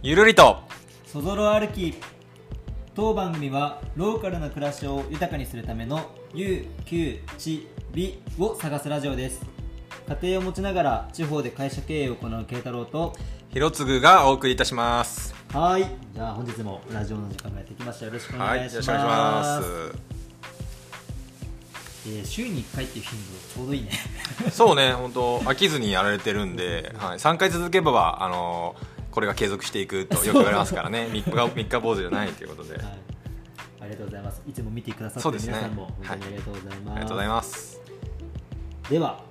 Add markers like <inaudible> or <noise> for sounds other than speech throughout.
ゆるりと。そぞろ歩き。当番組はローカルな暮らしを豊かにするための有給地美を探すラジオです。家庭を持ちながら地方で会社経営を行う慶太郎とひろつぐがお送りいたします。はい。じゃあ本日もラジオの時間がやってきました。よろしくおはい願いします,、よろしくお願いします。えー週に1回っていう頻度ちょうどいいね。そうね。本当飽きずにやられてるんで、はい、3回続けばあのこれが継続していくとよく言われますからね。3日三日坊主じゃないということで、はい。ありがとうございます。いつも見てくださってる皆さんも本当にありがとうございます、ありがとうございます。では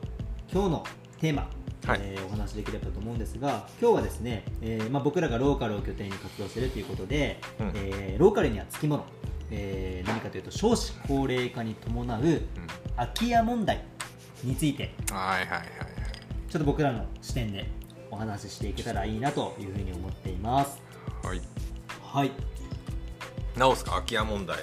今日のテーマ、はい。えーお話しできればと思うんですが今日はですね、えーまあ、僕らがローカルを拠点に活動しているということで、うん。えーローカルにはつきもの、えー何かというと少子高齢化に伴う空き家問題について。はいはいはい。ちょっと僕らの視点でお話ししていけたらいいなというふうに思っています。はい。はい。直すか？空き家問題。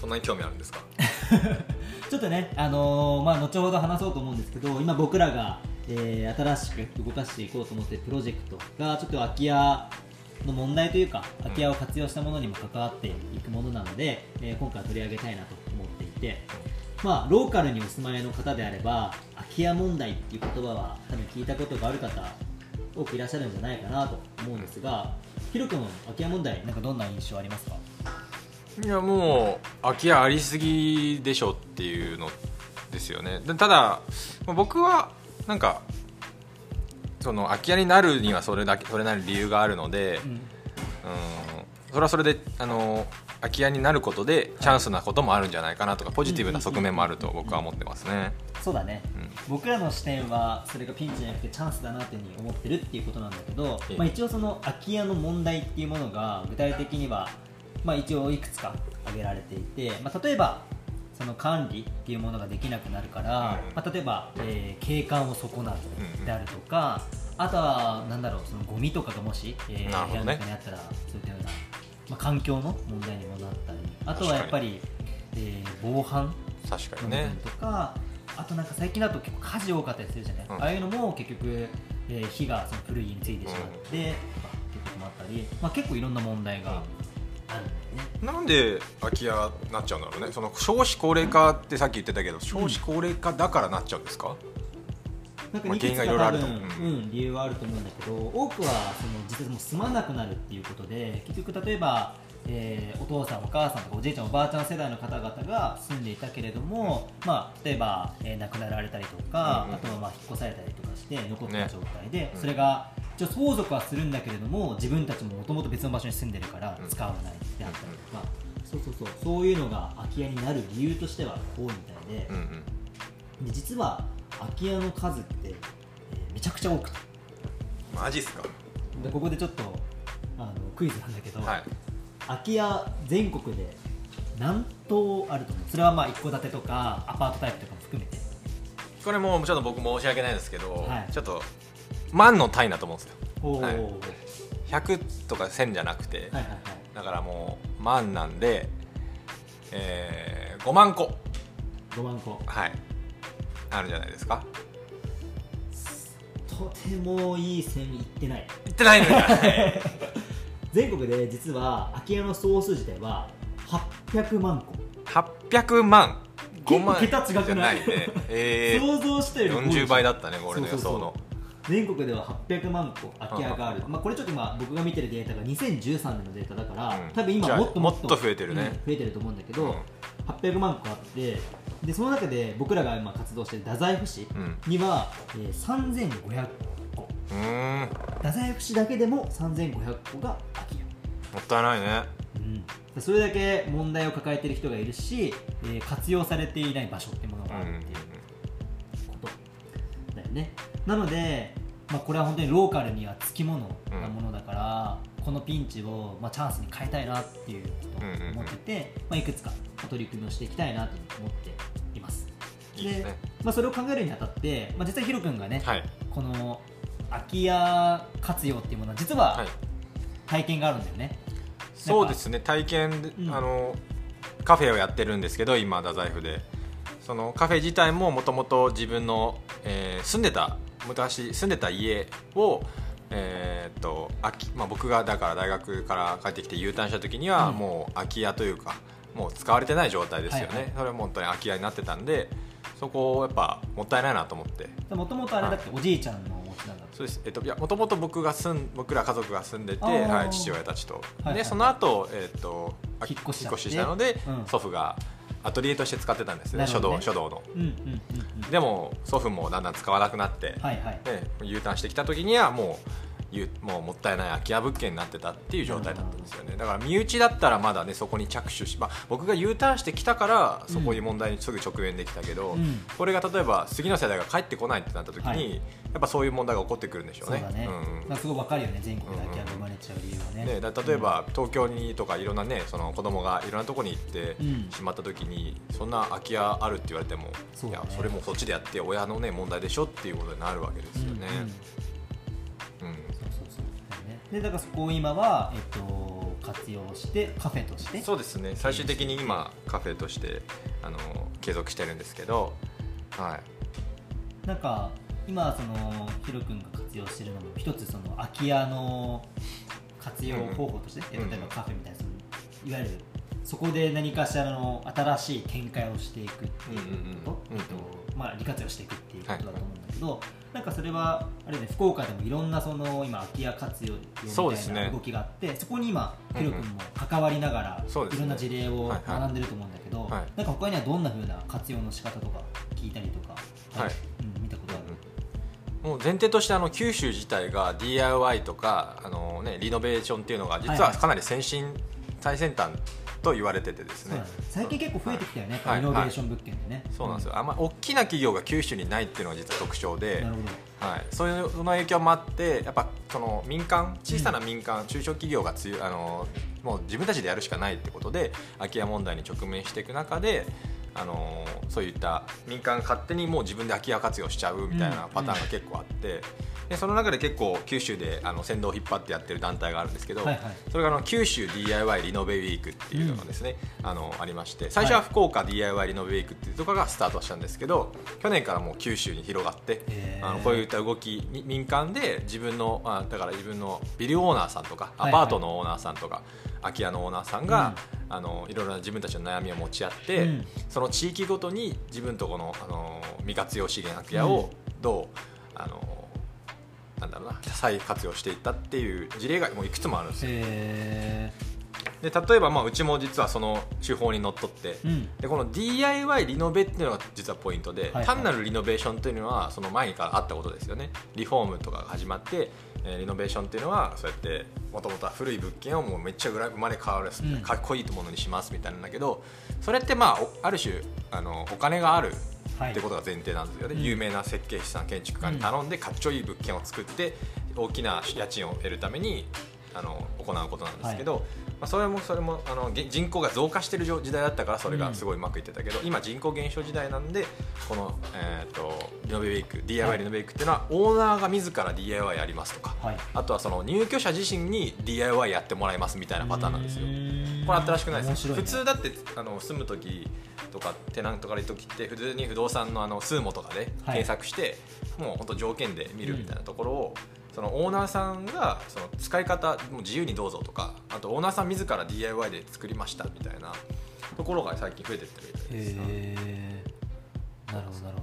そんなに興味あるんですか？<laughs> ちょっとね、あのーまあ、後ほど話そうと思うんですけど今僕らが、えー新しく動かしていこうと思っているプロジェクトがちょっと空き家の問題というか空き家を活用したものにも関わっていくものなので、えー今回は取り上げたいなと思っていて、まあ、ローカルにお住まいの方であれば空き家問題っていう言葉は多分聞いたことがある方多くいらっしゃるんじゃないかなと思うんですがヒロ君の空き家問題なんかどんな印象ありますか？いやもう空き家ありすぎでしょっていうのですよね。でただまあ僕はなんかその空き家になるにはそれだけそれなりに理由があるので、うん。うん。それはそれであの空き家になることでチャンスなこともあるんじゃないかなとかポジティブな側面もあると僕は思ってますね。そうだね、うん。僕らの視点はそれがピンチじゃなくてチャンスだなっていうふうに思ってるっていうことなんだけど、ええ。まあ、一応その空き家の問題っていうものが具体的には、まあ、一応いくつか挙げられていて、まあ、例えばその管理っていうものができなくなるから、うん。まあ、例えば、えー景観を損なううんであるとか、あとはなんだろうそのゴミとかがもし、えー部屋の中にあったらそういったような、まあ、環境の問題にもなったりあとはやっぱり、えー防犯確かにね。とか、あとなんか最近だと結構火事多かったりするじゃない、うん。ああいうのも結局、えー火がその古い家についてしまって、うこともあったり、まあ、結構いろんな問題があるんだよね。なんで空き家になっちゃうんだろうね？その少子高齢化ってさっき言ってたけど少子高齢化だからなっちゃうんですか、まあなんか多分、ううん、理由はあると思うんだけど多くはその実はもう住まなくなるっていうことで結局例えば、えーお父さんお母さんとかおじいちゃんおばあちゃん世代の方々が住んでいたけれども、まあ、例えば、えー亡くなられたりとか、うんうん。あとはまあ引っ越されたりとかして残ったね。状態で、うん。それが一応相続はするんだけれども自分たちももともと別の場所に住んでるからうん。使わないであったりとか、そうそうそう。そういうのが空き家になる理由としては多いみたいで,、うんうん。で実は空き家の数って、えーめちゃくちゃ多くて。マジっすか？でここでちょっとあのクイズなんだけど、はい。空き家全国で何棟あると思う？それはまあ一戸建てとかアパートタイプとかも含めて。これもうちょっと僕申し訳ないですけど、はい。ちょっと万の単位だと思うんですよ。おお、ははい。い、100とか1000じゃなくて、はいはいだからもう万なんで、えー、5万個。5万個。はいあるんじゃないですか。とてもいい線いってない。言ってないのか。<laughs> 全国で実は空き家の総数自体は800万個。800万。5結構万桁違くない？ね。えー、<laughs> 想像したより多い。40倍だったね俺の予想の全国では800万個空き家がある、まあ、これちょっと今僕が見てるデータが2013年のデータだから、うん。多分今もっともっと増えてるね。うん増えてると思うんだけど、うん。800万個あってでその中で僕らが今活動している太宰府市うん。には、えー3500個。太宰府市だけでも3500個が空き家、ったいないね。うん、それだけ問題を抱えている人がいるし、えー活用されていない場所っていうものうんがあるっていうことだよねなので、まあ、これは本当にローカルにはつきものなものだから、このピンチを、まあ、チャンスに変えたいなっていうことを思ってて、まあ、いくつか取り組みをしていきたいなと思っています。いいですね。まあ、それを考えるにあたって、まあ、実はヒロ君がね、はい。この空き家活用っていうものは実ははい。体験があるんだよね、そうですね。体験で、うん。あのカフェをやってるんですけど今太宰府で。そのカフェ自体ももともと自分の、えー住んでた昔住んでた家をえーっと秋まあ、僕がだから大学から帰ってきて U ターンした時にはうん。もう空き家というかもう使われてない状態ですよね、はいはい。それは本当に空き家になってたんでそこをやっぱもったいないなと思って。もともとあれだっておじいちゃんのお家なんだそうです、えっと、いやもともと僕が住ん僕ら家族が住んでて、はい、父親たちと、はいはいでその後、えっとあ引っ越ししたので、うん。祖父がアトリエとして使ってたんですねね。道書道の。うんうんうんうん。でも祖父もだんだん使わなくなって、はいはい。で U ターンしてきた時にはもうもうもったいない空き家物件になってたっていう状態だったんですよね。だから身内だったらまだねそこに着手し、まあ、僕が U ターンしてきたからそこいう問題にすぐ直面できたけど、うん。これが例えば次の世代が帰ってこないってなった時に、はいやっぱそういう問題が起こってくるんでしょうね。そうだね、んなんかすごいわかるよね。全国で空き家が生まれちゃう理由はね,、ね、だ例えば東京にとかいろんなねその子供がいろんなところに行ってうんしまった時に、そんな空き家あるって言われても、ね。いやそれもそっちでやって親のね問題でしょっていうことになるわけですよね。うん。うん。うんそうそうそう。ねでだからそこを今は、えっと、活用してカフェとしてそうですね。最終的に今カフェとしてあの継続してるんですけど、はい、なんか今そのヒロ君が活用してるのも一つその空き家の活用方法として、うん例えばカフェみたいなそのいわゆるそこで何かしらの新しい展開をしていくっていうこと、えっとまあ、利活用していくっていうことだと思うんだけど、なんかそれはあれね福岡でもいろんなその今空き家活用みたいな動きがあってそ,、こに今ヒロ君も関わりながら、いろんな事例をはいはい。学んでると思うんだけど、はい。なんか他にはどんなふうな活用の仕方とか聞いたりとか、はいもう前提としてあの九州自体が DIY とかあの、ね、リノベーションっていうのが実はいははい。かなり先進、最先端と言われててですね。最近結構増えてきたよね、はい。リノベーション物件でね、そうなんですよ、あんま大きな企業が九州にないっていうのが実は特徴でなるほど。はい、そういうその影響もあってやっぱその民間小さな民間、中小企業が強いあのもう自分たちでやるしかないってことで空き家問題に直面していく中であのそういった民間勝手にもう自分で空き家活用しちゃうみたいなパターンが結構あって、でその中で結構九州であの先導を引っ張ってやってる団体があるんですけど、はいはい。それがあの九州 DIY リノベウィークっていうのがですね、あのありまして最初は福岡 DIY リノベウィークっていうところがスタートしたんですけど去年からもう九州に広がってあのこういった動きに民間で自分のあだから自分のビルオーナーさんとかはいアパートのオーナーさんとか、空き家のオーナーさんが、あのいろいろな自分たちの悩みを持ち合って、うん。その地域ごとに自分とこのあの未活用資源空き家をどう、あのなんだろうな再活用していったっていう事例がもういくつもあるんですよ。へで例えばまあうちも実はその手法にのっとって、ーうん。でこの DIY リノベっていうのが実はポイントで、はい単なるリノベーションというのはその前からあったことですよね。リフォームとかが始まって、えーリノベーションっていうのはそうやってもともとは古い物件をもうめっちゃ生まれ変わる、うん。かっこいいものにしますみたいなんだけどそれってまあおある種あのお金があるはいってことが前提なんですよね、うん。有名な設計士さん建築家に頼んでかっちょいい物件を作って大きな家賃を得るためにあの行うことなんですけど、まあ、それもそれもあのげ人口が増加している時代だったからそれがすごいうまくいってたけど、今人口減少時代なんでこの、えー、とリノベウィーク DIY リノベウィークっていうのはオーナーが自ら DIY やりますとかはい。あとはその入居者自身に DIY やってもらいますみたいなパターンなんですよ。これ新しくないです。ね。普通だってあの住む時とかテナントからいる時って普通に不動産のあのスーモとかではい。検索して、もう本当条件で見るみたいなところを、そのオーナーさんがその使い方もう自由にどうぞとかあとオーナーさん自ら DIY で作りましたみたいなところが最近増えてってるみたいです。なるほどなるほ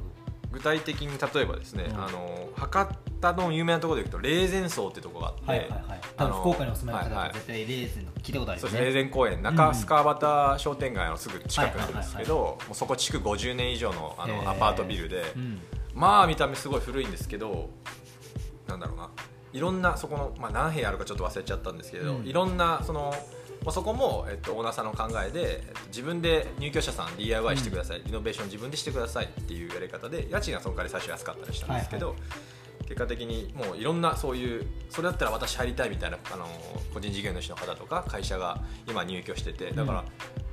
具体的に例えばですね、うん。あの博多の有名なところでいうと霊前荘ってとこがあって、どはいはいはい。多あの分福岡にお住まいの方は絶対レーズンの聞いたことあるそうですね、霊前公園中須川端商店街のすぐ近くなんですけど、そこ築50年以上のあのアパートビルで、うん。まあ見た目すごい古いんですけどなんだろうな。いろんなそこの、まあ、何部屋あるかちょっと忘れちゃったんですけど、うん。いろんなその、まあ、そこも、えっと、オーナーさんの考えで、えっと、自分で入居者さん DIY してください、リノベーション自分でしてくださいっていうやり方で家賃がそこから最初安かったりしたんですけど、は結果的にもういろんなそういうそれだったら私入りたいみたいなあの個人事業主の方とか会社が今入居しててだから、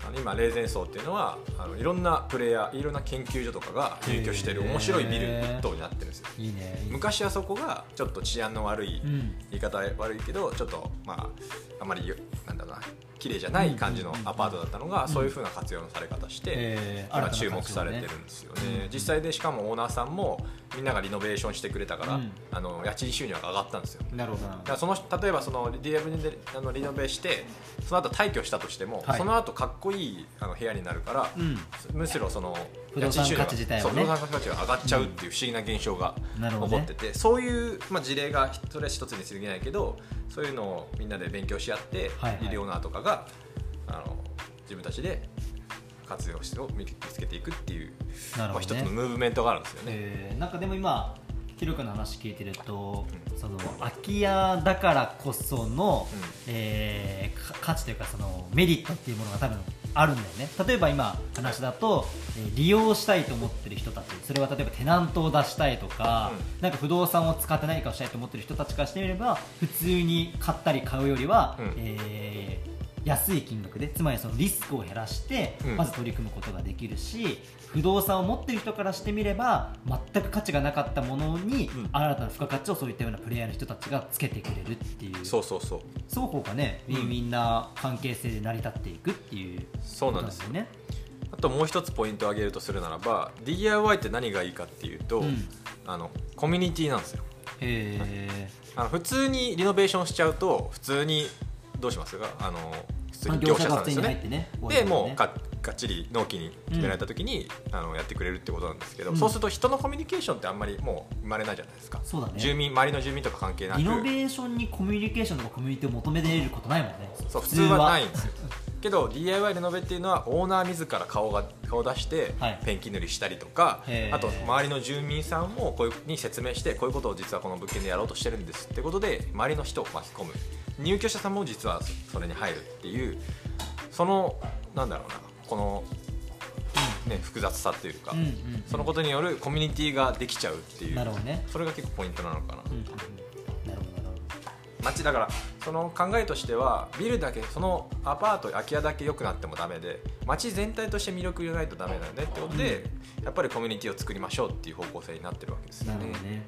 あの今霊前荘っていうのはあのいろんなプレイヤーいろんな研究所とかが入居してる面白いビル一棟になってるんですよ。いいね昔はそこがちょっと治安の悪い、うん。言い方は悪いけどちょっとまああまりよなんだろうな綺麗じゃない感じのアパートだったのが、そういうふうな活用のされ方して、えー今注目されてるんですよね、実際でしかもオーナーさんもみんながリノベーションしてくれたから、うん。あの家賃収入が上がったんですよ。なるほどなだからその例えばそのリノベあのリノベしてその後退去したとしても、はい。その後かっこいいあの部屋になるから、うん。むしろその不動産価値自体はね。そう不動産価値が上がっちゃうっていう不思議な現象が起こってて、そういう、まあ、事例がそれは一つに過ぎないけどそういうのをみんなで勉強し合って、はいはい。リレオナーとかがあの自分たちで活用してを見つけていくっていう、ね。まあ、一つのムーブメントがあるんですよね。えーなんかでも今ヒロ君の話聞いてると、その空き家だからこその、うん。えーか価値というかそのメリットっていうものが多分あるんだよね。例えば今話だと、えー利用したいと思ってる人たちそれは例えばテナントを出したいとか、うなんか不動産を使って何かをしたいと思ってる人たちからしてみれば普通に買ったり買うよりは、うん。えー安い金額でつまりそのリスクを減らして、うん。まず取り組むことができるし不動産を持ってる人からしてみれば全く価値がなかったものに、うん。新たな付加価値をそういったようなプレイヤーの人たちがつけてくれるっていう。そうそうそう。双方がねウィンウィンな関係性で成り立っていくっていうそうなんですことよ。ね。あともう一つポイントを挙げるとするならば DIY って何がいいかっていうと、うん。あのコミュニティなんですよ。へあの普通にリノベーションしちゃうと普通にどうしますか？あの普通ー、に業者さんですよね。ねでもうね。ががっちり納期に決められた時に、あのやってくれるってことなんですけど、うん。そうすると人のコミュニケーションってあんまりもう生まれないじゃないですか。そうだね。住民周りの住民とか関係なく。リノベーションにコミュニケーションとかコミュニティを求めれることないもんね。そう普通はないんですよ。けど DIY リノベっていうのはオーナー自ら顔が顔出してはい。ペンキ塗りしたりとか、あと周りの住民さんもこういうに説明してこういうことを実はこの物件でやろうとしてるんですってことで周りの人を巻き込む入居者さんも実はそれに入るっていうそのなんだろうなこの、ね、複雑さっていうか、うんうんうん。そのことによるコミュニティができちゃうっていうなるほどね。それが結構ポイントなのかな。うんうんうん。なるほど街だからその考えとしてはビルだけそのアパート空き家だけ良くなってもダメで街全体として魅力がないとダメなんでってことで、やっぱりコミュニティを作りましょうっていう方向性になってるわけですよね。ね。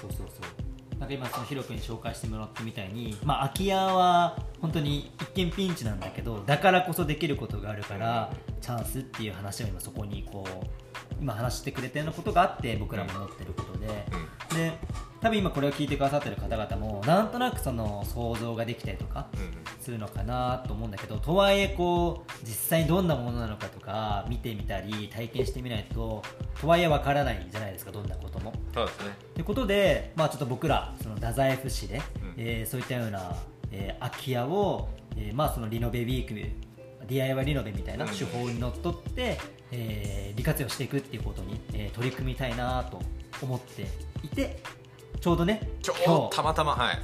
そうそうそうなんか今そのヒロ君に紹介してもらったみたいに、まあ、空き家は本当に一見ピンチなんだけどだからこそできることがあるからチャンスっていう話を今そこにこう今話してくれてるようなことがあって僕らも思ってることで、うん。で多分今これを聞いてくださってる方々もなんとなくその想像ができたりとかうん。するのかなと思うんだけどとはいえこう実際にどんなものなのかとか見てみたり体験してみないととはいえわからないじゃないですかどんなことも。そうですね。ということで、まあ、ちょっと僕らその太宰府市で、ん。えーそういったような、えー空き家を、えーまあ、そのリノベウィーク DIY リノベみたいなうん手法にのっとって、えー利活用していくっていうことに、えー取り組みたいなと思っていてちょうどねちょ今日たまたまはい。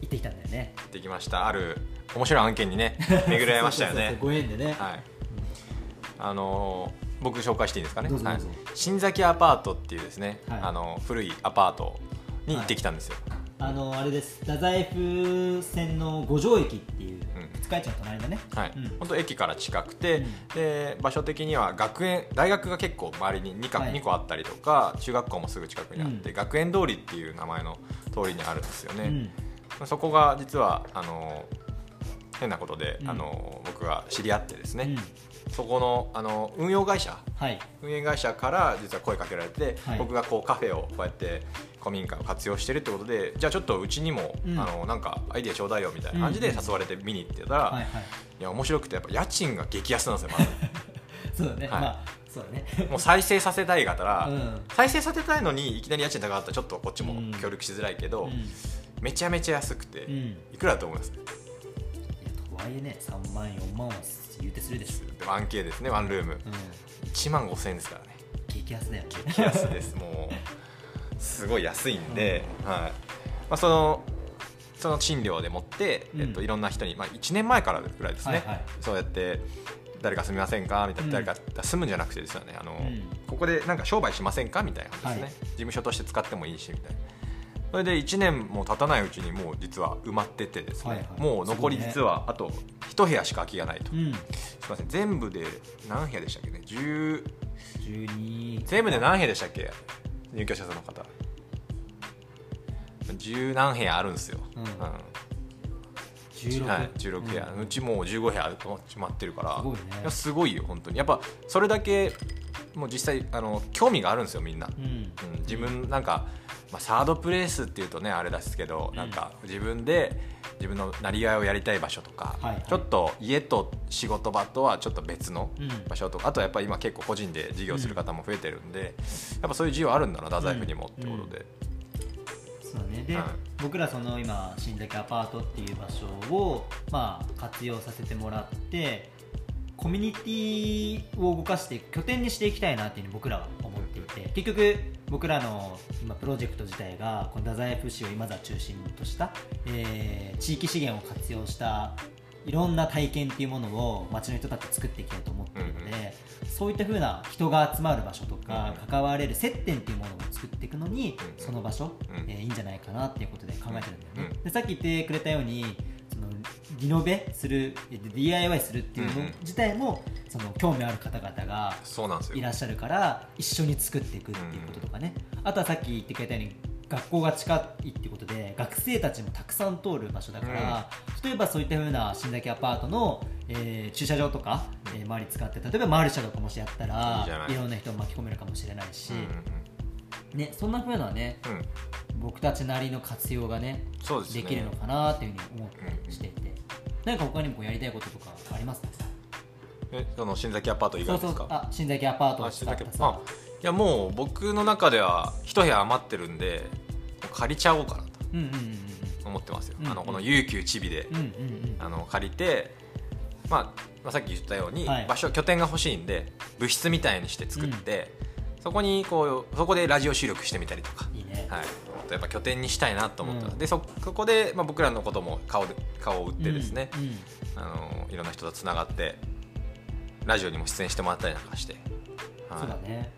行ってきたんだよね。できました。ある面白い案件にね <laughs> 巡られましたよね。ご縁でね、はい。あのー僕紹介していいですかね？はい、新崎アパートっていうですね、はい。あの古いアパートに行ってきたんですよ、あのあれです。太宰府線の五条駅っていううん。二日市の隣だね、はい。うん。本当駅から近くて、うん。で場所的には学園大学が結構周りに 2, か、はい。2個あったりとか中学校もすぐ近くにあって、うん。学園通りっていう名前の通りにあるんですよね、うん。そこが実はあの変なことで、うん。あの僕が知り合ってですね、うん。そこのあの運用会社。はい。運営会社から実は声かけられて、はい。僕がこうカフェをこうやって古民家を活用してるってことでじゃあちょっとうちにも、うん。あのなんかアイディアちょうだいよみたいな感じでうん。誘われて見に行ってたら、はいはい。いや面白くてやっぱ家賃が激安なんですよまず <laughs> そうだね、はい。まあそうだね。<laughs> もう再生させたいがたら、うん。再生させたいのにいきなり家賃高かったらちょっとこっちも協力しづらいけど、うん。めちゃめちゃ安くて、うん。いいくらだと思います？やとはいえね3万4万は言うてするでしょ、で 1K ですねワンルーム。うん、1万5000円ですからね。激安だよね激安ですもう <laughs> すごい安いんで、はい。まあ、そのその賃料でもって、うん。えっと、いろんな人に、まあ、1年前からぐらいですね、はいはい。そうやって誰か住みませんか？みたいな、うん。誰か住むんじゃなくてですよね。あの、ん。ここでなんか商売しませんか？みたいなですね、はい。事務所として使ってもいいしみたいな。それで1年も経たないうちにもう実は埋まっててですね、はいはい。もう残り実はあと1部屋しか空きがないと、うん。すみません。全部で何部屋でしたっけね？10 12全部で何部屋でしたっけ？入居者数の方。十何部屋あるんですよ、うん。うん。16、はい、16部屋、ううんちもう15部屋決まってるからすごいね。やすごいよ本当に。やっぱそれだけもう実際あの興味があるんですよみんな、うん。うん、自分なんか、まあ、サードプレイスっていうとねあれですけど、うん。なんか自分で自分のなりわいをやりたい場所とか、はいはい。ちょっと家と仕事場とはちょっと別のうん。場所とか、あとはやっぱり今結構個人で事業する方も増えてるんで、やっぱそういう需要あるんだな太宰府にもってことで、そうね。で、はい僕らその今新崎アパートっていう場所をまあ活用させてもらってコミュニティを動かして拠点にしていきたいなっていうふうに僕らは思っていて結局僕らの今プロジェクト自体がこの太宰府市を今座中心とした、えー地域資源を活用したいろんな体験っていうものを街の人たちと作っていきたいと思っているので、そういった風な人が集まる場所とか、うん関われる接点っていうものを作っていくのに、うんその場所、うんえーいいんじゃないかなっていうことで考えてるんだよね、うん。でさっき言ってくれたようにリノベするえー DIY するっていうのうんうん。自体もその興味ある方々がいらっしゃるから一緒に作っていくっていうこととかね、あとはさっき言ってくれたように学校が近いってことで学生たちもたくさん通る場所だから、例えばそういったふうな新崎アパートの、えー駐車場とか、えー周り使って例えばマルシェとかもしやったらいろんな人を巻き込めるかもしれないし、うんね、そんなふうなねうん。うん僕たちなりの活用がねそうですね。できるのかなっていうふうに思ったうんりしていて、何か他にもこうやりたいこととかありますか？えその新崎アパート以外ですか？あ新崎アパートをあ使ったさ。いやもう僕の中では一部屋余ってるんで借りちゃおうかなとうんうんうん思ってますよ、うんうん。あのこの有給チビで、うんうんうん。あの借りて、まあ、まあさっき言ったように、はい。場所拠点が欲しいんで部室みたいにして作って、そこにこうそこでラジオ収録してみたりとか、いいね、はい、やっぱ拠点にしたいなと思ってます、うん。でそそこで、まあ、僕らのことも顔で顔を売ってですね、うんうん。あのいろんな人とつながってラジオにも出演してもらったりなんかして、はい。そうだね。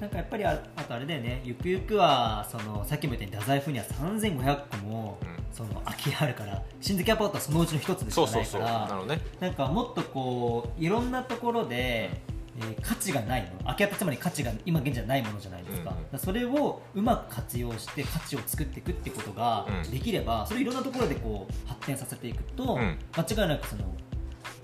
なんかやっぱりああとあれだよね。ゆくゆくはそのさっきも言ったように太宰府には3500個も、うん。その空き家あるから新崎アパートはそのうちの一つでしかそうそうそう。なんかもっとこういろんなところで、えー価値がないもの。空き家ってつまり価値が今現在ないものじゃないですか,、うんうん。それをうまく活用して価値を作っていくってことがうん。できれば、それいろんなところでこう発展させていくと、うん。間違いなくその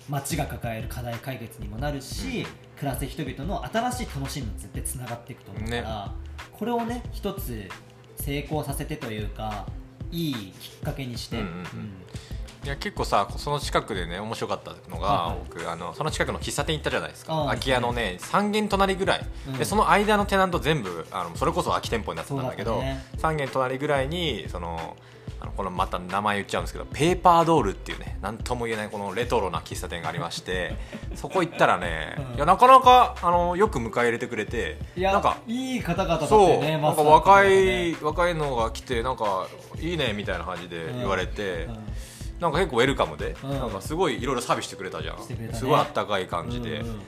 街が抱える課題解決にもなるし、暮らす人々の新しい楽しみも絶対つながっていくと思うから、これをね一つ成功させてというかいいきっかけにして、うんうん。うんいや結構さその近くでね面白かったのが、はいはい僕あのその近くの喫茶店行ったじゃないですか。空き家のね3軒隣ぐらい、うん。でその間のテナント全部あのそれこそ空き店舗になってたんだけどだね。3軒隣ぐらいにそのあのこのまた名前言っちゃうんですけどペーパードールっていうね何とも言えないこのレトロな喫茶店がありまして <laughs> そこ行ったらね、うん。いやなかなかあのよく迎え入れてくれていやなんかいい方々だっねなんか若い、若いのが来てなんかいいねみたいな感じで言われて、うんなんか結構ウェルカムで、うん。なんかすごいいろいろサービスしてくれたじゃん、ね。すごいあったかい感じで、うんうん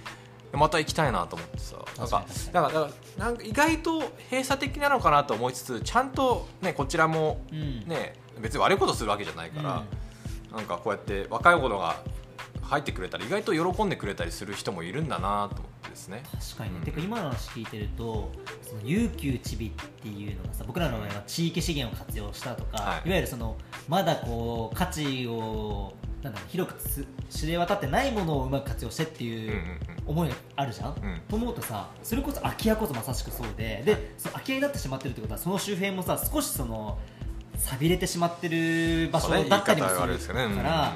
また行きたいなと思ってさ。なんかなんかなんか意外と閉鎖的なのかなと思いつつちゃんとねこちらもうん。ね別に悪いことするわけじゃないから、なんかこうやって若い者が入ってくれたら意外と喜んでくれたりする人もいるんだなと思ってですね。確かに。ね、うん。てか今の話聞いてるとその有給ちびっていうのがさ僕らの場合は地域資源を活用したとか、はい。い、わゆるそのまだこう価値をなんだ広くつ知れ渡ってないものをうまく活用してってうんいううん。思いがあるじゃん、うん。と思うとさそれこそ空き家こそまさしくそうででその空き家になってしまってるってことはその周辺もさ少しその寂れてしまってる場所だったりもするから、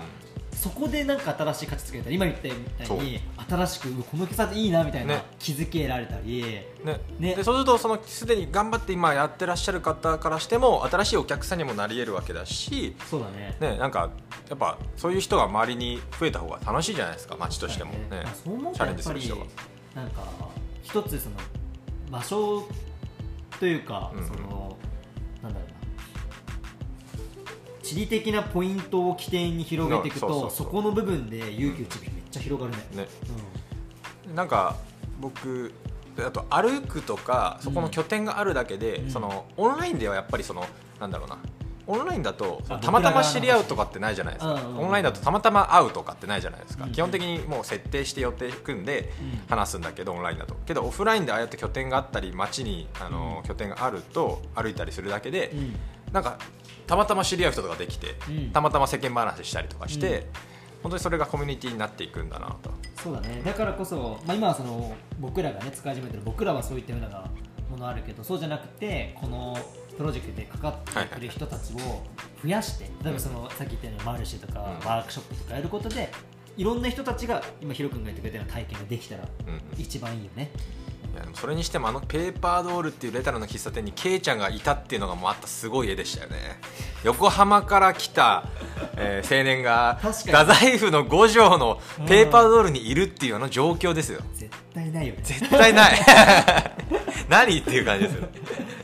そこでなんか新しい価値つけたり今言ったみたいに新しくこの喫茶店いいなみたいな、ね。気づけられたりね。ね。でそうするとそのすでに頑張って今やってらっしゃる方からしても新しいお客さんにもなり得るわけだし、そうだね。ね、なんかやっぱそういう人が周りに増えた方が楽しいじゃないですか街としても。ね。まあそう思うチャレンジとやっぱりする人が。なんか一つその場所というか、うんうん。その地理的なポイントを起点に広げていくとそこの部分で有給地域めっちゃ広がるね、ね。なんか僕あと歩くとかそこの拠点があるだけで、うん。そのオンラインではやっぱりそのなんだろうな。オンラインだとあたまたま知り合うとかってないじゃないですか、うん。うんうんオンラインだとたまたま会うとかってないじゃないですか、うん。基本的にもう設定して予定組んでうん。話すんだけどオンラインだと。けどオフラインでああやって拠点があったり街にあの、うん。拠点があると歩いたりするだけで、うん。なんかたまたま知り合う人とかできて、うん。たまたま世間話したりとかして、本当にそれがコミュニティになっていくんだなと。そうだね。だからこそ、まあ、今はその僕らがね使い始めてる僕らはそういったようなものあるけどそうじゃなくてこのプロジェクトでかかってくる人たちを増やして、例えばそのさっき言ったようにマルシェとか、うん。ワークショップとかやることでいろんな人たちが今ヒロ君が言ってくれたような体験ができたらうんうん。一番いいよね、いやでもそれにしてもあのペーパードールっていうレトロな喫茶店にケイちゃんがいたっていうのがもうあったすごい絵でしたよね。横浜から来た、えー青年が太宰府の五条のペーパードールにいるっていうあの状況ですよ。絶対ないよね。絶対ない。<laughs> 何っていう感じですよ。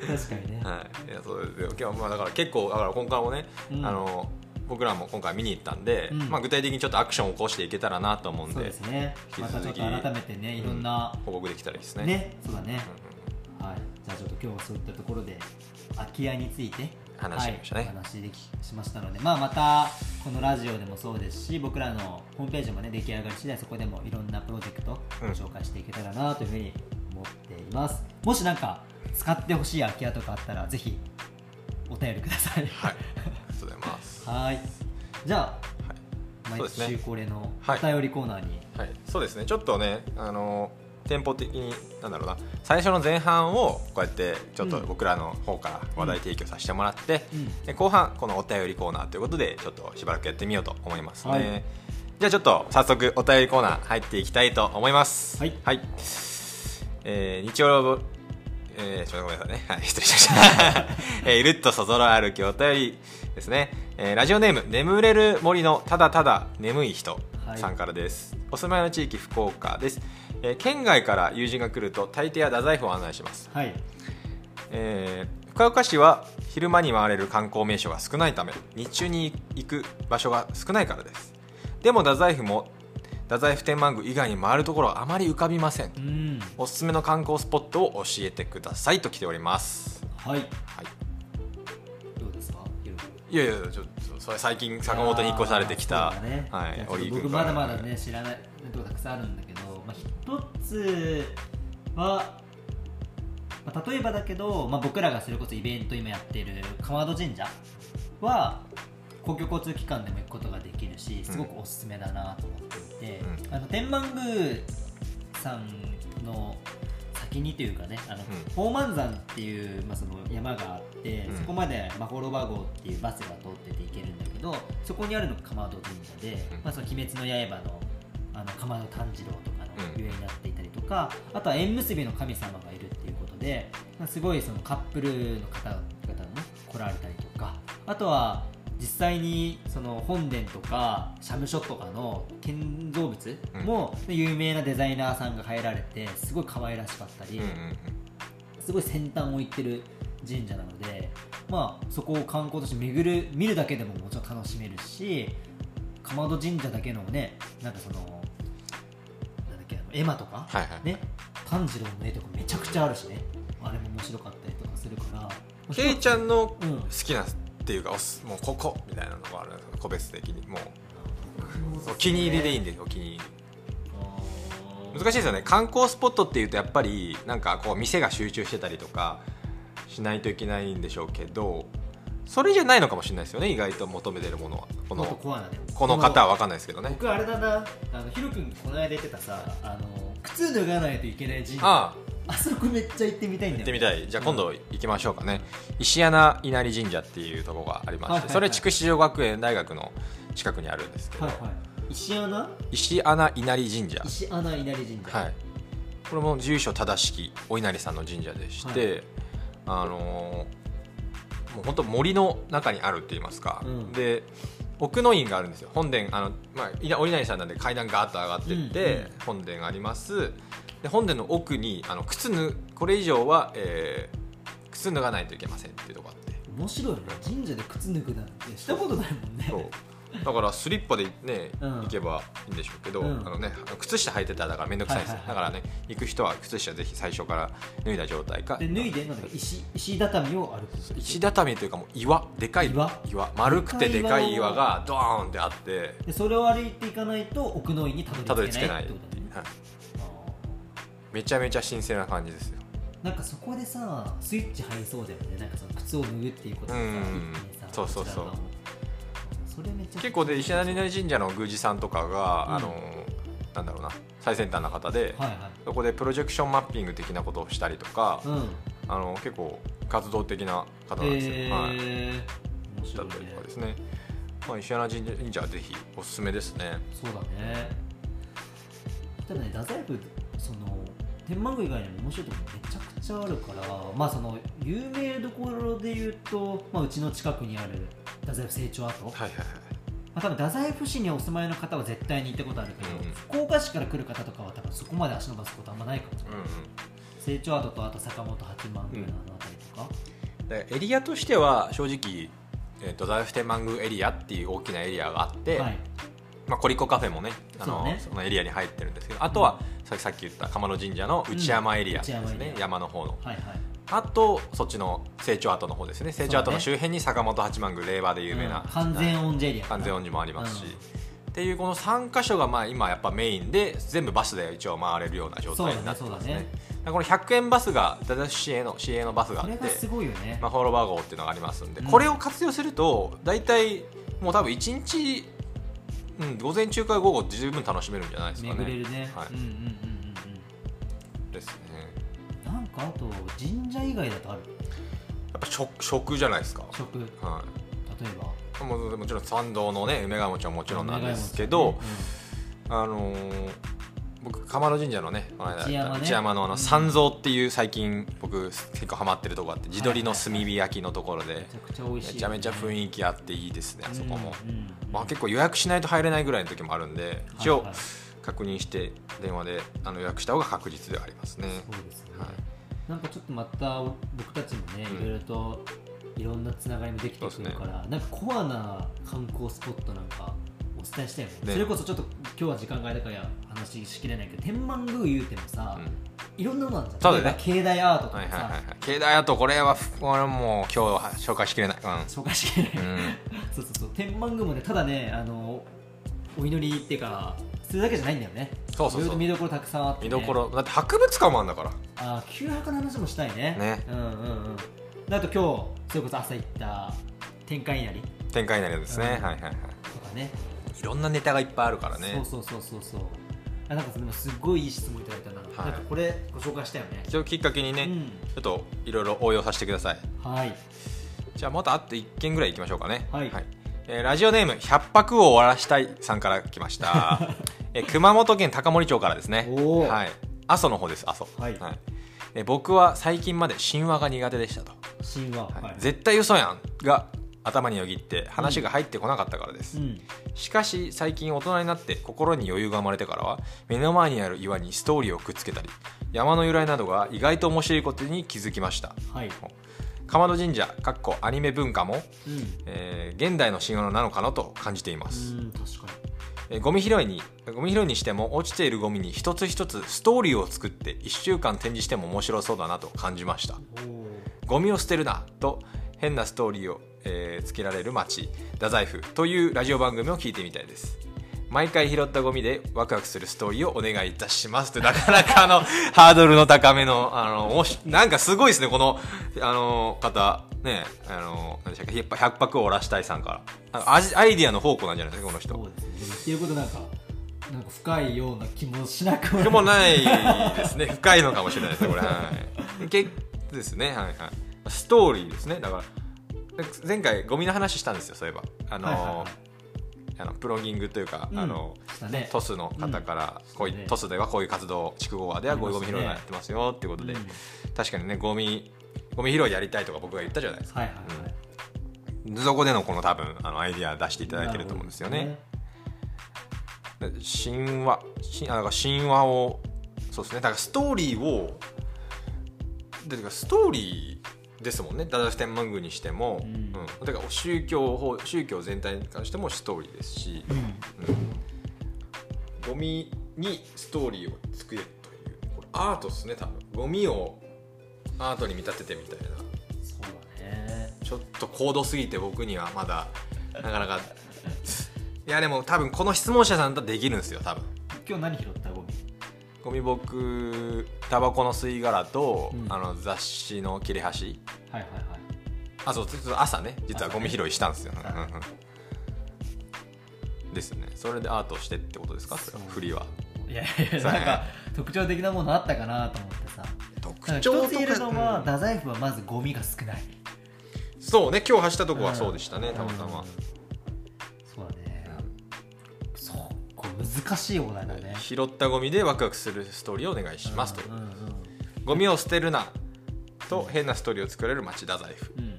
確かにね、はい、いやそうですよ。今日まあだから結構だから今回もね、うん。あの僕らも今回見に行ったんで、うん。まあ、具体的にちょっとアクションを起こしていけたらなと思うんでですね。引き続きまたちょっと改めてねいろんな、報告できたらいいですね。ねそうだね、うんはい、じゃあちょっと今日はそういったところで空き家について話しましたね。はい、お話できしましたので、まあ、またこのラジオでもそうですし僕らのホームページもね出来上がり次第そこでもいろんなプロジェクトをご紹介していけたらなというふうに思っています、もしなんか使ってほしい空き家とかあったらぜひお便りください。はい <laughs> ます。はい。じゃあはい。そう毎ですね。週恒例のはい。お便りコーナーに、はい、そうですね。ちょっとねあの店舗的になんだろうな。最初の前半をこうやってちょっとうん。僕らの方から話題提供させてもらって、うん。で後半このお便りコーナーということでちょっとしばらくやってみようと思いますね、はい。じゃあちょっと早速お便りコーナー入っていきたいと思います。はい。えー日曜えー、ちょっとごめんなさいね。はい、失礼しました。<laughs> えー、ゆるっとそぞろ歩きお便りですね。えーラジオネーム、眠れる森のただただ眠い人はいさんからです。お住まいの地域、福岡です。えー県外から友人が来ると、大抵は太宰府を案内します。はいえー福岡市は昼間に回れる観光名所が少ないため日中に行く場所が少ないからですでも太宰府も太宰府天満宮以外に回るところはあまり浮かびませんうんおすすめの観光スポットを教えてくださいと来ておりますはいはいいやいやちょっとそれ最近坂本に引っ越されてきた、ね。はい僕まだまだね知らないとこたくさんあるんだけど、まあ、一つは、まあ、例えばだけど、まあ、僕らがそれこそイベント今やってる川戸神社は公共交通機関でも行くことができるしすごくおすすめだなと思っていて、あの天満宮さんの先にというかねあの、宝満山っていう、まあ、その山があって、うん。そこまでまほろば号っていうバスが通ってて行けるんだけどそこにあるのが鎌戸神社で、うん。まあ、その鬼滅の刃のあの鎌戸炭治郎とかのうん。ゆえになっていたりとか、あとは縁結びの神様がいるっていうことで、まあ、すごいそのカップルの方々もね来られたりとかあとは実際にその本殿とか社務所とかの建造物も有名なデザイナーさんが入られてすごい可愛らしかったり、すごい先端を行ってる神社なので、まあ、そこを観光として巡る見るだけでももちろん楽しめるし鎌戸神社だけのねなんかそのなんだっけあの絵馬とか、はいはい。ね炭治郎の絵とかめちゃくちゃあるしね。あれも面白かったりとかするから。ケイちゃんの好うん。きなっていうかもうここみたいなのがあるんですか個別的にもう。お気に入りでいいんですお気に入り。難しいですよ。ね観光スポットっていうとやっぱりなんかこう店が集中してたりとかしないといけないんでしょうけどそれじゃないのかもしれないですよ。ね意外と求めてるものはこのこの方は分かんないですけどね僕あれだなあのヒロ君この間言ってたさあの靴脱がないといけない神社あああそこめっちゃ行ってみたいんだ行ってみたい。じゃあ今度行きましょうかね。石穴稲荷神社っていうところがありまして、はいはいはい。それ筑紫女学園大学の近くにあるんですけど、はいはい。石穴？石穴稲荷神社。石穴稲荷神社。はい、これも住所正しきお稲荷さんの神社でして、あのーもう本当森の中にあるって言いますか、うん。で奥の院があるんですよ。本殿あの、まあ、いなお稲荷さんなんで階段ガーッと上がってって、本殿がありますで本殿の奥にあの靴ぬこれ以上は、えー靴脱がないといけませんっていうとこあって。面白いね神社で靴脱ぐなんてしたことないもんね。そう。だからスリッパでね、うん。行けばいいんでしょうけど、うん。あのね、靴下履いてたらだから面倒くさいです。だからね行く人は靴下ぜひ最初から脱いだ状態か。で脱いで石石畳を歩く。石畳というかもう岩。でかい岩。丸くてでかい岩がドーンってあって。でそれを歩いていかないと奥の院にたたどり着けない。ねはい、あめちゃめちゃ神聖な感じですよ。ーなんかそこでさスイッチ入りそうだよね。なんかその靴を脱ぐっていうことがさうん。そうそうそう。それめっちゃ結構で石谷神社の宮司さんとかが、うん。あのなんだろうな最先端な方で、はいはい。そこでプロジェクションマッピング的なことをしたりとか、うん。あの結構活動的な方なんですよ、えはい、ー、面だ白いったりとかねですね、まあ、石原神社はぜひおすすめですね。そうだね。ただね太宰府天満宮以外にも面白いところめちゃくちゃあるからまあその有名どころで言うと、まあ、うちの近くにある太宰府成長跡、はいはいはい。まあ、多分太宰府市にお住まいの方は絶対に行ったことあるけど、うん福岡市から来る方とかは多分そこまで足伸ばすことあんまないかもうんうん。成長跡とあと坂本八幡宮のあの辺りとか、でエリアとしては正直、えー、と太宰府天満宮エリアっていう大きなエリアがあって、はいまあ、コリコカフェもねあのね。そのエリアに入ってるんですけどあとは、ささっき言った鎌野神社の内山エリアですね、うん内山の方の。はいはい。あとそっちの成長跡の方ですね。成長跡の周辺に坂本八幡宮令和で有名な、うん。完全恩寺エリア完全恩寺もありますし、うん。っていうこの3箇所がまあ今やっぱメインで全部バスで一応回れるような状態になってますね。ねだからこの100円バスが太宰府市営の市営のバスがあってすごいよね、まあ、フォロワー号っていうのがありますんで、うん。これを活用すると大体もう多分1日、うん、午前中から午後十分楽しめるんじゃないですかね。巡れるね、はい。うんうんうんうんですね。うんなんかあと神社以外だとある？やっぱ食食じゃないですか、食。例はえば？い、もちろん参道のね梅ヶ餅はもちろんなんですけど、事ね。あのー僕鎌野神社のねこの間内山ね。内山のあのうん三蔵っていう最近僕結構ハマってるとこあって地鶏の炭火焼きのところでめちゃめちゃめちゃ雰囲気あっていいですねあそこも、まあ、結構予約しないと入れないぐらいの時もあるんで一応確認して電話であの予約した方が確実ではありますね。そうですね、はい。なんかちょっとまた僕たちもね、うん。いろいろといろんなつながりもできてくるから、なんかコアな観光スポットなんかお伝えしたいよね。ね。それこそちょっと今日は時間があれだから話しきれないけど天満宮言うてもさ、うん。いろんなものあるじゃん。そうだよね。例えば境内アートとかさ、はいはいはい。はい境内あとこれはこれはもう今日は紹介しきれない。紹介しきれない、うん、うん、そうそうそう。天満宮もねただねあのお祈りっていうかするだけじゃないんだよね。そうそうそう。見どころたくさんあって、ね、見どころ。だって博物館もあるんだから。あー旧博の話もしたいね。ね。うんうんうん。であと今日それこそ朝行った天下稲荷。展開になるんですね、うん。はいはいはい。とかねいろんなネタがいっぱいあるからね。そうそうそうそうそう。あなんかでもすごいいい質問いただいたな,、はい。なんかこれご紹介したよね。一応きっかけにね、うん。ちょっといろいろ応用させてください。はい。じゃあまたあと1件ぐらいいきましょうかね。はい。えーラジオネーム100泊を終わらしたいさんから来ました、<laughs> えー熊本県高森町からですね。はい。阿蘇の方です阿蘇。はい。えー僕は最近まで神話が苦手でしたと、神話。はい。はい。絶対嘘やんが頭によぎって話が入ってこなかったからです、うん。しかし最近大人になって心に余裕が生まれてからは目の前にある岩にストーリーをくっつけたり山の由来などが意外と面白いことに気づきました。はい。鎌戸神社かっこアニメ文化も、うん。えー現代の神話なのかなと感じています、ゴミ拾いにゴミ拾いにしても落ちているゴミに一つ一つストーリーを作って1週間展示しても面白そうだなと感じました。ゴミを捨てるなと変なストーリーを、えーつけられる街太宰府というラジオ番組を聞いてみたいです。毎回拾ったゴミでワクワクするストーリーをお願いいたします。となかなかあの <laughs> ハードルの高めのあのなんかすごいですねこのあの方。ねあの何でしたっけ100泊100泊をおらしたいさんから。あアジアイディアの宝庫なんじゃないですかこの人。そうですね。ってることなんかなんか深いような気もしなくもない。ですね。深いのかもしれないですねこれ。はい。結ですね。はいはい。ストーリーですね。だから前回ゴミの話したんですよそういえば。あの、はいはいはい。あのプロギングというか、うん。あのね。トスの方から、こういそうね。トスではこういう活動筑後川ではこういうゴミ拾いがやってますよっていうことで、うん。確かにねゴミゴミ拾いやりたいとか僕が言ったじゃないですか、はいはいはい、そこでのこの多分あのアイディア出していただいてると思うんですよね。で神話。神あ神話をそうですね。だからストーリーをでてかストーリーですもんね。ダダフ天満宮にしても、うん。うん。だから宗教法宗教全体に関してもストーリーですし、うん。うん。ゴミにストーリーを作れというこれアートですね多分。ゴミをアートに見立ててみたいな。そうだね。ちょっと高度すぎて僕にはまだなかなか。いやでも多分この質問者さんだったらできるんですよ多分。今日何拾ったゴミ？ゴミ僕タバコの吸い殻と、うん。あの雑誌の切れ端はいはいはい。あそう朝ね実はゴミ拾いしたんですよ、朝ね。うんうんですね。それでアートしてってことですか？それは振りは。いやいや <laughs> なんか特徴的なものあったかなと思ってさ。特一つ言えるのは、太宰府はまずゴミが少ない。そうね今日走ったとこはそうでしたね、うん。たまたま、そうだね。そうこれ難しいお題だね。拾ったゴミでワクワクするストーリーをお願いしますと。うんうんうん。ゴミを捨てるなと変なストーリーを作れる町太宰府うんうんうん。で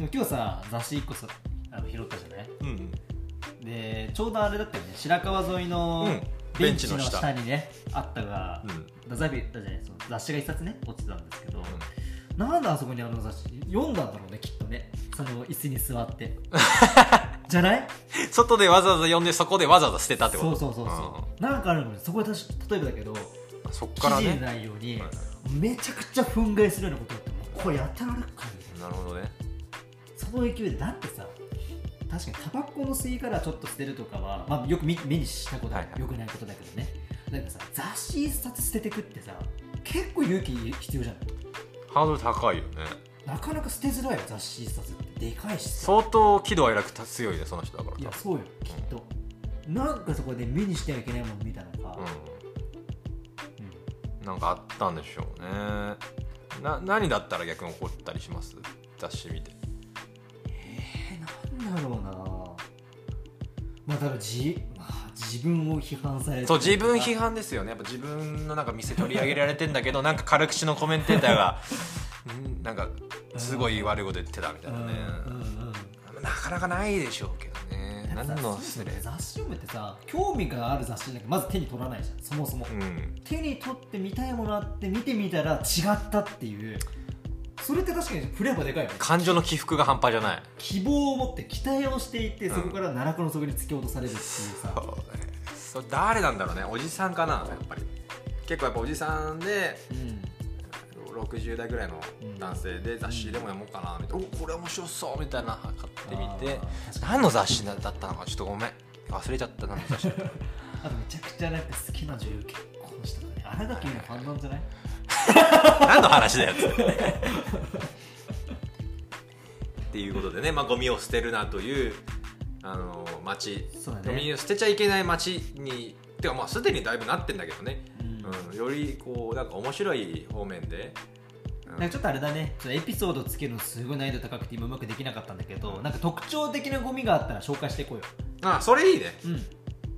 も今日さ雑誌1個さあの拾ったじゃない？うんでちょうどあれだったよね。白川沿いのうん。ベンチの下。下にね、あったが、うん。太宰府行ったじゃないその雑誌が一冊ね落ちてたんですけど、なんであそこにあの雑誌？読んだんだろうねきっとね。その椅子に座って。<laughs> じゃない？外でわざわざ呼んでそこでわざわざ捨てたってこと？そうそうそうそう、なんかあるのにそこで私例えばだけどうんそっ記からね。事にないように、はいめちゃくちゃ憤慨するようなことってこれやってられるかみたいな。なるほどね。その勢いでだってさ確かにタバコの吸い殻ちょっと捨てるとかは、まあ、よく見目にしたことはよくないことだけどね、なんかさ雑誌一冊捨ててくってさ結構勇気必要じゃんハードル高いよね。なかなか捨てづらいよ雑誌一冊って。でかいしさ。相当喜怒哀楽強いねその人だからいやそうよきっと、なんかそこで目にしてはいけないもの見たのか、うんうんなんかあったんでしょうね。な何だったら逆に怒ったりします？雑誌見て。えー、なんだろうな。まあだからじ、まあ、自分を批判されてそう自分批判ですよね。やっぱ自分のなんか店取り上げられてんだけどなんか軽口のコメンテーターが <laughs> んなんかすごい悪いこと言ってたみたいなね、うんうんうん。なかなかないでしょうけどね。何の失礼？雑誌読むってさ興味がある雑誌なんかまず手に取らないじゃんそもそも、うん。手に取って見たいものあって見てみたら違ったっていう。それって確かに振ればでかいよね。感情の起伏が半端じゃない。希望を持って期待をしていてうん。そこから奈落の底に突き落とされるっていうさ、そうね。それ誰なんだろうね。おじさんかなやっぱり。結構やっぱおじさんでうん60代ぐらいの男性で雑誌でも読もうかなみたいな、おこれ面白そうみたいな。買ってみて。何の雑誌だったのかちょっとごめん。忘れちゃった何の雑誌だったの。あとめちゃくちゃなんか好きな女優結婚したからね新垣のファンなんじゃない？<laughs> 何の話だよって。いうことでね、まあ、ゴミを捨てるなというあの街、ね。ゴミを捨てちゃいけない街にてかまあすでにだいぶなってんだけどね、うんうん、よりこうなんか面白い方面で、うん。なんかちょっとあれだね。ちょっとエピソードつけるのすごい難易度高くて今うまくできなかったんだけどなんか特徴的なゴミがあったら紹介していこうよ。あそれいいね。うん。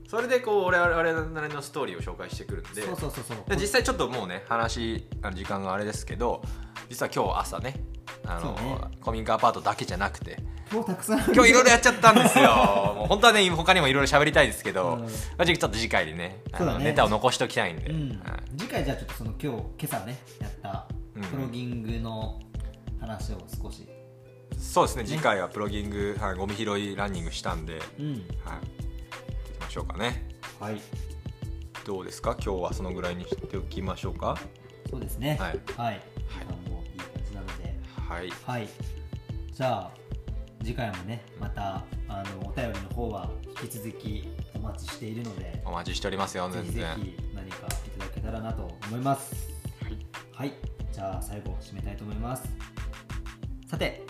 それでこう我々なりのストーリーを紹介してくるんで。そうそうそうそう。で実際ちょっともうね話あの時間があれですけど実は今日朝ねあのね。古民家アパートだけじゃなくて。今日たくさん今日いろいろやっちゃったんですよ。<laughs> もう本当はね他にもいろいろ喋りたいですけど、うん。まあちょっと次回にねね。ネタを残しておきたいんで、うん。はい。次回じゃあちょっとその今日今朝ねやったうん。プロギングの話を少し。そうですね次回はプロギング、はい、ゴミ拾いランニングしたんで、はい、うん行きましょうかね。はい。どうですか？今日はそのぐらいにしておきましょうか？そうですね。はい。はい、あもういはい。はい。じゃあ次回もねまたあのお便りの方は引き続きお待ちしているのでお待ちしておりますよぜひぜひ何かいただけたらなと思います。はい、じゃあ最後締めたいと思います。さて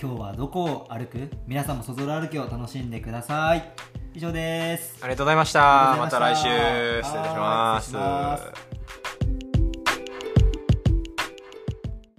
今日はどこを歩く？皆さんもそぞろ歩きを楽しんでください。以上です。ありがとうございました。ました。来週。失礼します